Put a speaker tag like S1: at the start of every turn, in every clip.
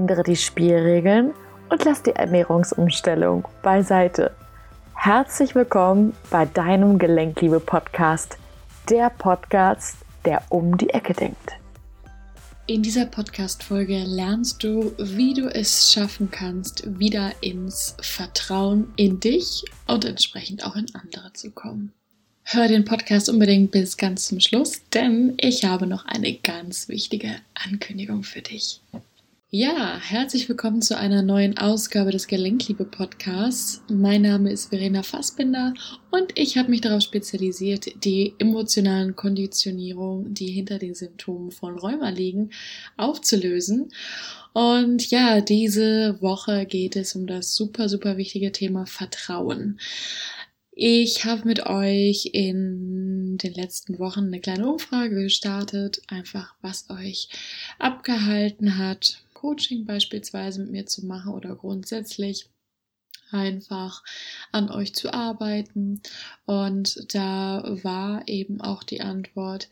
S1: ändere die Spielregeln und lass die Ernährungsumstellung beiseite. Herzlich willkommen bei deinem Gelenkliebe-Podcast, der Podcast, der um die Ecke denkt.
S2: In dieser Podcast-Folge lernst du, wie du es schaffen kannst, wieder ins Vertrauen in dich und entsprechend auch in andere zu kommen. Hör den Podcast unbedingt bis ganz zum Schluss, denn ich habe noch eine ganz wichtige Ankündigung für dich. Ja, herzlich willkommen zu einer neuen Ausgabe des Gelenkliebe Podcasts. Mein Name ist Verena Fassbinder und ich habe mich darauf spezialisiert, die emotionalen Konditionierungen, die hinter den Symptomen von Rheuma liegen, aufzulösen. Und ja, diese Woche geht es um das super, super wichtige Thema Vertrauen. Ich habe mit euch in den letzten Wochen eine kleine Umfrage gestartet, einfach was euch abgehalten hat, Coaching beispielsweise mit mir zu machen oder grundsätzlich einfach an euch zu arbeiten. Und da war eben auch die Antwort,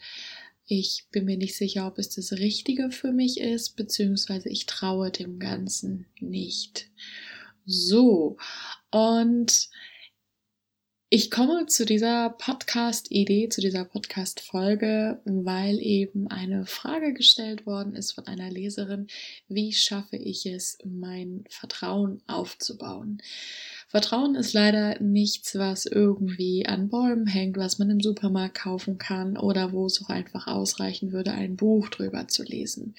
S2: ich bin mir nicht sicher, ob es das Richtige für mich ist, beziehungsweise ich traue dem Ganzen nicht. So, und ich komme zu dieser Podcast-Idee, zu dieser Podcast-Folge, weil eben eine Frage gestellt worden ist von einer Leserin, wie schaffe ich es, mein Vertrauen aufzubauen? Vertrauen ist leider nichts, was irgendwie an Bäumen hängt, was man im Supermarkt kaufen kann oder wo es auch einfach ausreichen würde, ein Buch drüber zu lesen.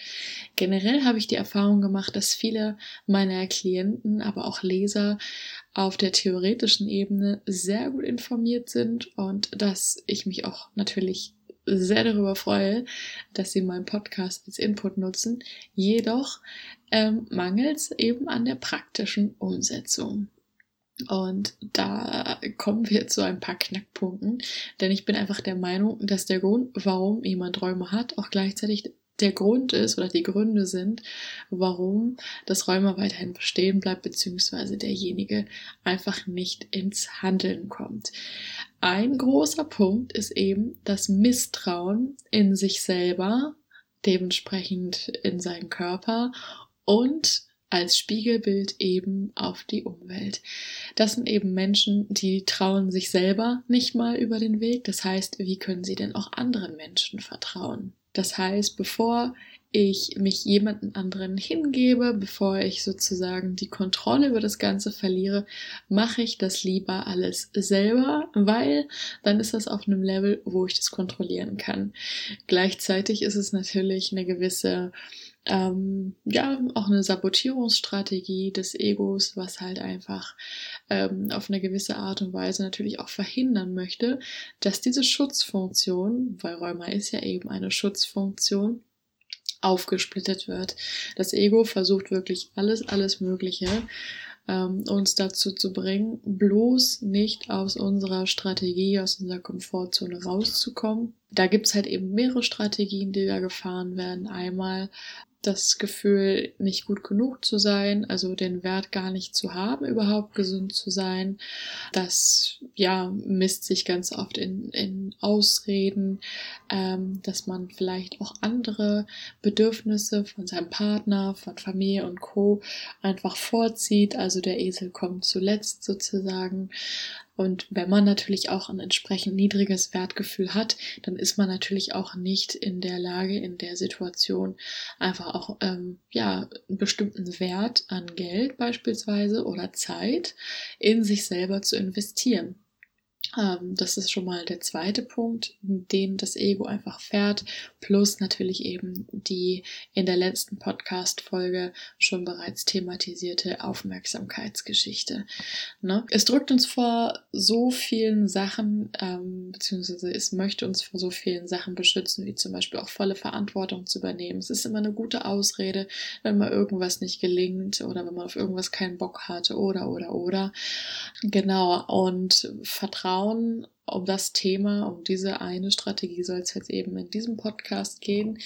S2: Generell habe ich die Erfahrung gemacht, dass viele meiner Klienten, aber auch Leser auf der theoretischen Ebene sehr gut informiert sind und dass ich mich auch natürlich sehr darüber freue, dass sie meinen Podcast als Input nutzen. Jedoch ähm, mangelt es eben an der praktischen Umsetzung. Und da kommen wir zu ein paar Knackpunkten, denn ich bin einfach der Meinung, dass der Grund, warum jemand Räume hat, auch gleichzeitig der Grund ist oder die Gründe sind, warum das Räume weiterhin bestehen bleibt, beziehungsweise derjenige einfach nicht ins Handeln kommt. Ein großer Punkt ist eben das Misstrauen in sich selber, dementsprechend in seinen Körper und als Spiegelbild eben auf die Umwelt. Das sind eben Menschen, die trauen sich selber nicht mal über den Weg. Das heißt, wie können sie denn auch anderen Menschen vertrauen? Das heißt, bevor ich mich jemanden anderen hingebe, bevor ich sozusagen die Kontrolle über das Ganze verliere, mache ich das lieber alles selber, weil dann ist das auf einem Level, wo ich das kontrollieren kann. Gleichzeitig ist es natürlich eine gewisse ähm, ja, auch eine Sabotierungsstrategie des Egos, was halt einfach ähm, auf eine gewisse Art und Weise natürlich auch verhindern möchte, dass diese Schutzfunktion, weil Rheuma ist ja eben eine Schutzfunktion, aufgesplittet wird. Das Ego versucht wirklich alles, alles Mögliche, ähm, uns dazu zu bringen, bloß nicht aus unserer Strategie, aus unserer Komfortzone rauszukommen. Da gibt's halt eben mehrere Strategien, die da gefahren werden. Einmal das Gefühl, nicht gut genug zu sein, also den Wert gar nicht zu haben, überhaupt gesund zu sein. Das ja misst sich ganz oft in, in Ausreden, ähm, dass man vielleicht auch andere Bedürfnisse von seinem Partner, von Familie und Co. einfach vorzieht. Also der Esel kommt zuletzt sozusagen. Und wenn man natürlich auch ein entsprechend niedriges Wertgefühl hat, dann ist man natürlich auch nicht in der Lage, in der Situation einfach auch ähm, ja einen bestimmten Wert an Geld beispielsweise oder Zeit in sich selber zu investieren. Ähm, das ist schon mal der zweite Punkt, den das Ego einfach fährt, plus natürlich eben die in der letzten Podcast-Folge schon bereits thematisierte Aufmerksamkeitsgeschichte. Ne? Es drückt uns vor so vielen Sachen, ähm, beziehungsweise es möchte uns vor so vielen Sachen beschützen, wie zum Beispiel auch volle Verantwortung zu übernehmen. Es ist immer eine gute Ausrede, wenn mal irgendwas nicht gelingt oder wenn man auf irgendwas keinen Bock hat oder oder oder. Genau, und Vertrauen Vertrauen um das Thema, um diese eine Strategie soll es jetzt eben in diesem Podcast gehen.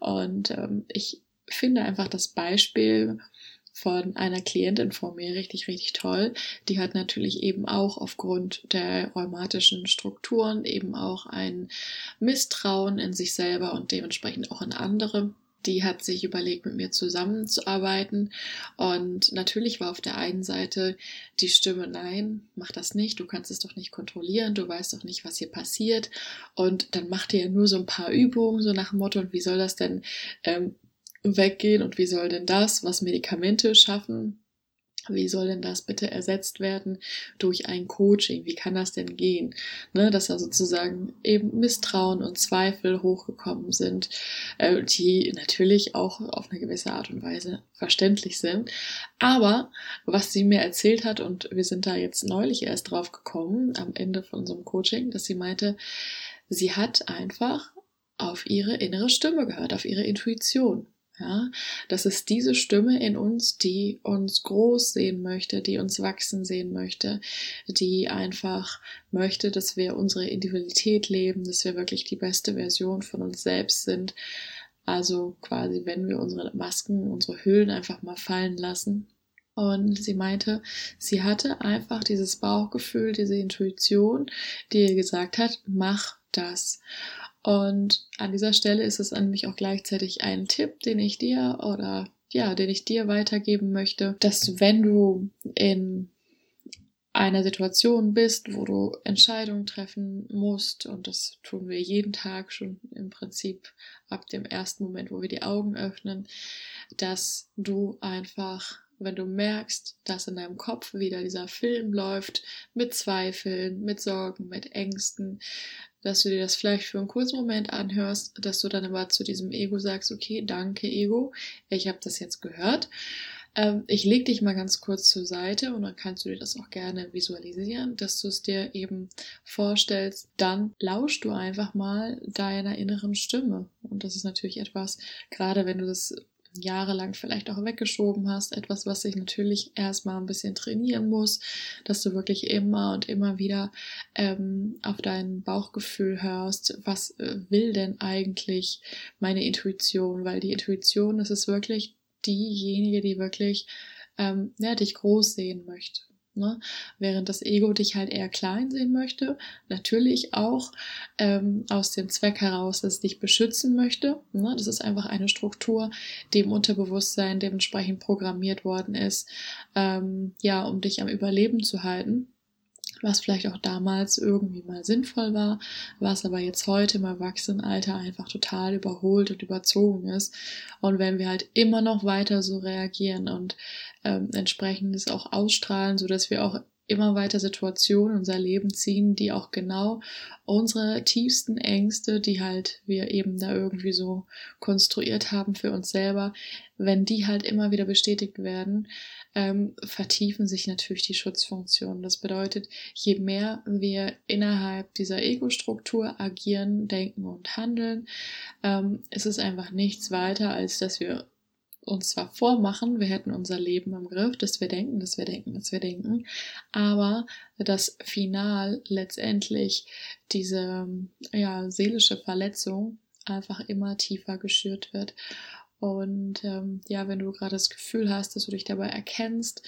S2: Und ähm, ich finde einfach das Beispiel von einer Klientin vor mir richtig, richtig toll. Die hat natürlich eben auch aufgrund der rheumatischen Strukturen eben auch ein Misstrauen in sich selber und dementsprechend auch in andere die hat sich überlegt, mit mir zusammenzuarbeiten. Und natürlich war auf der einen Seite die Stimme, nein, mach das nicht, du kannst es doch nicht kontrollieren, du weißt doch nicht, was hier passiert. Und dann macht ihr ja nur so ein paar Übungen, so nach dem Motto, und wie soll das denn ähm, weggehen und wie soll denn das, was Medikamente schaffen, wie soll denn das bitte ersetzt werden durch ein Coaching? Wie kann das denn gehen? Ne, dass da sozusagen eben Misstrauen und Zweifel hochgekommen sind, äh, die natürlich auch auf eine gewisse Art und Weise verständlich sind. Aber was sie mir erzählt hat, und wir sind da jetzt neulich erst drauf gekommen, am Ende von einem Coaching, dass sie meinte, sie hat einfach auf ihre innere Stimme gehört, auf ihre Intuition. Ja, das ist diese Stimme in uns, die uns groß sehen möchte, die uns wachsen sehen möchte, die einfach möchte, dass wir unsere Individualität leben, dass wir wirklich die beste Version von uns selbst sind. Also quasi, wenn wir unsere Masken, unsere Hüllen einfach mal fallen lassen. Und sie meinte, sie hatte einfach dieses Bauchgefühl, diese Intuition, die ihr gesagt hat, mach das. Und an dieser Stelle ist es nämlich auch gleichzeitig ein Tipp, den ich dir oder ja, den ich dir weitergeben möchte, dass wenn du in einer Situation bist, wo du Entscheidungen treffen musst, und das tun wir jeden Tag schon im Prinzip ab dem ersten Moment, wo wir die Augen öffnen, dass du einfach wenn du merkst, dass in deinem Kopf wieder dieser Film läuft mit Zweifeln, mit Sorgen, mit Ängsten, dass du dir das vielleicht für einen kurzen Moment anhörst, dass du dann aber zu diesem Ego sagst, okay, danke Ego, ich habe das jetzt gehört. Ähm, ich leg dich mal ganz kurz zur Seite und dann kannst du dir das auch gerne visualisieren, dass du es dir eben vorstellst. Dann lauschst du einfach mal deiner inneren Stimme. Und das ist natürlich etwas, gerade wenn du das jahrelang vielleicht auch weggeschoben hast, etwas, was sich natürlich erstmal ein bisschen trainieren muss, dass du wirklich immer und immer wieder ähm, auf dein Bauchgefühl hörst, was äh, will denn eigentlich meine Intuition, weil die Intuition, das ist wirklich diejenige, die wirklich ähm, ja, dich groß sehen möchte. Ne? Während das Ego dich halt eher klein sehen möchte, natürlich auch ähm, aus dem Zweck heraus, dass es dich beschützen möchte. Ne? Das ist einfach eine Struktur, die im Unterbewusstsein dementsprechend programmiert worden ist, ähm, ja, um dich am Überleben zu halten was vielleicht auch damals irgendwie mal sinnvoll war, was aber jetzt heute im Erwachsenenalter einfach total überholt und überzogen ist. Und wenn wir halt immer noch weiter so reagieren und ähm, entsprechend es auch ausstrahlen, so dass wir auch immer weiter Situationen in unser Leben ziehen, die auch genau unsere tiefsten Ängste, die halt wir eben da irgendwie so konstruiert haben für uns selber, wenn die halt immer wieder bestätigt werden, ähm, vertiefen sich natürlich die Schutzfunktionen. Das bedeutet, je mehr wir innerhalb dieser Ego-Struktur agieren, denken und handeln, ähm, ist es einfach nichts weiter, als dass wir uns zwar vormachen, wir hätten unser Leben im Griff, dass wir denken, dass wir denken, dass wir denken, aber das Final letztendlich diese ja, seelische Verletzung einfach immer tiefer geschürt wird. Und ähm, ja, wenn du gerade das Gefühl hast, dass du dich dabei erkennst,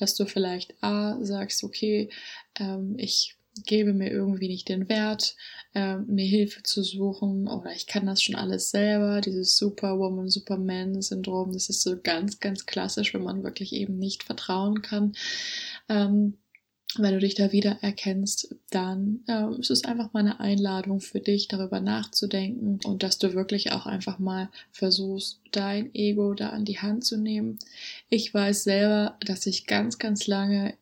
S2: dass du vielleicht A sagst, okay, ähm, ich gebe mir irgendwie nicht den Wert, äh, mir Hilfe zu suchen oder ich kann das schon alles selber, dieses Superwoman, Superman-Syndrom, das ist so ganz, ganz klassisch, wenn man wirklich eben nicht vertrauen kann. Ähm, wenn du dich da wieder erkennst, dann äh, ist es einfach mal eine Einladung für dich, darüber nachzudenken und dass du wirklich auch einfach mal versuchst, dein Ego da an die Hand zu nehmen. Ich weiß selber, dass ich ganz, ganz lange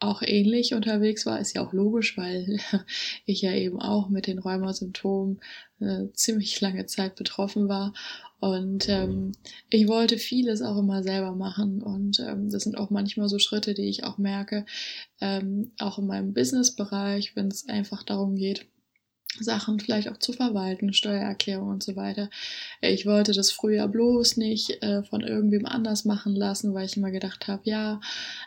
S2: auch ähnlich unterwegs war, ist ja auch logisch, weil ich ja eben auch mit den Rheumasymptomen äh, ziemlich lange Zeit betroffen war. Und ähm, ich wollte vieles auch immer selber machen. Und ähm, das sind auch manchmal so Schritte, die ich auch merke, ähm, auch in meinem Business-Bereich, wenn es einfach darum geht, Sachen vielleicht auch zu verwalten, Steuererklärung und so weiter. Ich wollte das früher bloß nicht äh, von irgendwem anders machen lassen, weil ich immer gedacht habe, ja,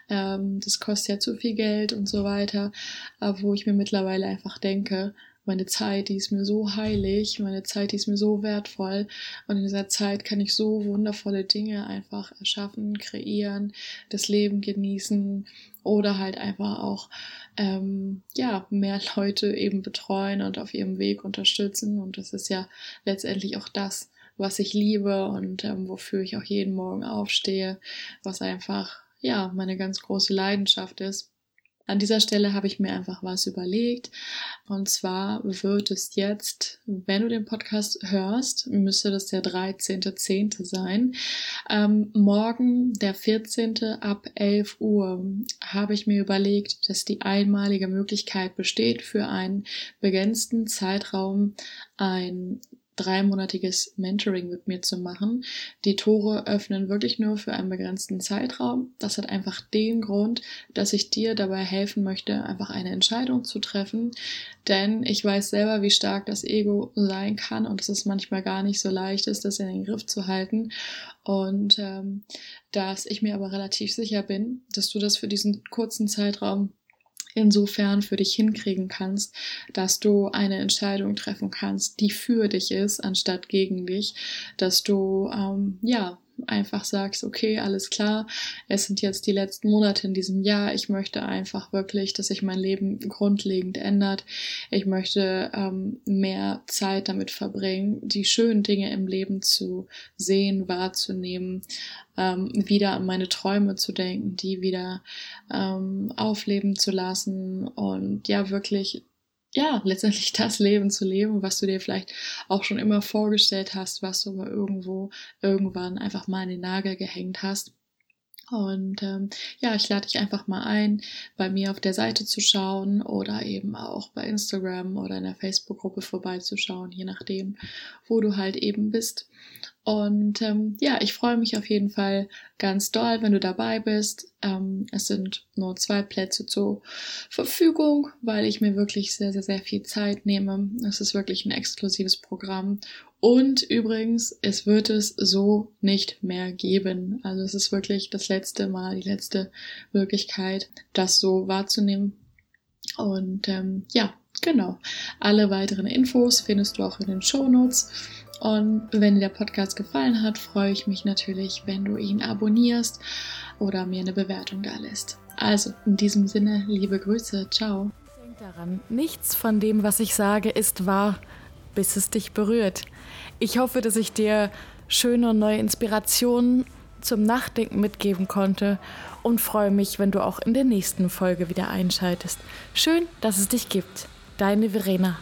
S2: ähm, das kostet ja zu viel Geld und so weiter. Aber wo ich mir mittlerweile einfach denke, meine Zeit, die ist mir so heilig, meine Zeit, die ist mir so wertvoll und in dieser Zeit kann ich so wundervolle Dinge einfach erschaffen, kreieren, das Leben genießen oder halt einfach auch ähm, ja mehr Leute eben betreuen und auf ihrem Weg unterstützen und das ist ja letztendlich auch das, was ich liebe und ähm, wofür ich auch jeden Morgen aufstehe, was einfach ja meine ganz große Leidenschaft ist. An dieser Stelle habe ich mir einfach was überlegt. Und zwar wird es jetzt, wenn du den Podcast hörst, müsste das der 13.10. sein. Ähm, morgen, der 14. ab 11 Uhr, habe ich mir überlegt, dass die einmalige Möglichkeit besteht, für einen begrenzten Zeitraum ein dreimonatiges Mentoring mit mir zu machen. Die Tore öffnen wirklich nur für einen begrenzten Zeitraum. Das hat einfach den Grund, dass ich dir dabei helfen möchte, einfach eine Entscheidung zu treffen. Denn ich weiß selber, wie stark das Ego sein kann und dass es manchmal gar nicht so leicht ist, das in den Griff zu halten. Und ähm, dass ich mir aber relativ sicher bin, dass du das für diesen kurzen Zeitraum insofern für dich hinkriegen kannst, dass du eine Entscheidung treffen kannst, die für dich ist, anstatt gegen dich, dass du ähm, ja einfach sagst, okay, alles klar, es sind jetzt die letzten Monate in diesem Jahr, ich möchte einfach wirklich, dass sich mein Leben grundlegend ändert. Ich möchte ähm, mehr Zeit damit verbringen, die schönen Dinge im Leben zu sehen, wahrzunehmen, ähm, wieder an meine Träume zu denken, die wieder ähm, aufleben zu lassen und ja, wirklich ja, letztendlich das Leben zu leben, was du dir vielleicht auch schon immer vorgestellt hast, was du aber irgendwo irgendwann einfach mal in den Nagel gehängt hast. Und ähm, ja, ich lade dich einfach mal ein, bei mir auf der Seite zu schauen oder eben auch bei Instagram oder in der Facebook-Gruppe vorbeizuschauen, je nachdem, wo du halt eben bist. Und ähm, ja, ich freue mich auf jeden Fall ganz doll, wenn du dabei bist. Ähm, es sind nur zwei Plätze zur Verfügung, weil ich mir wirklich sehr, sehr, sehr viel Zeit nehme. Es ist wirklich ein exklusives Programm. Und übrigens, es wird es so nicht mehr geben. Also es ist wirklich das letzte Mal, die letzte Möglichkeit, das so wahrzunehmen. Und ähm, ja, genau. Alle weiteren Infos findest du auch in den Show Notes. Und wenn dir der Podcast gefallen hat, freue ich mich natürlich, wenn du ihn abonnierst oder mir eine Bewertung da lässt. Also, in diesem Sinne, liebe Grüße, ciao.
S1: Denk daran, nichts von dem, was ich sage, ist wahr, bis es dich berührt. Ich hoffe, dass ich dir schöne und neue Inspirationen zum Nachdenken mitgeben konnte und freue mich, wenn du auch in der nächsten Folge wieder einschaltest. Schön, dass es dich gibt. Deine Verena.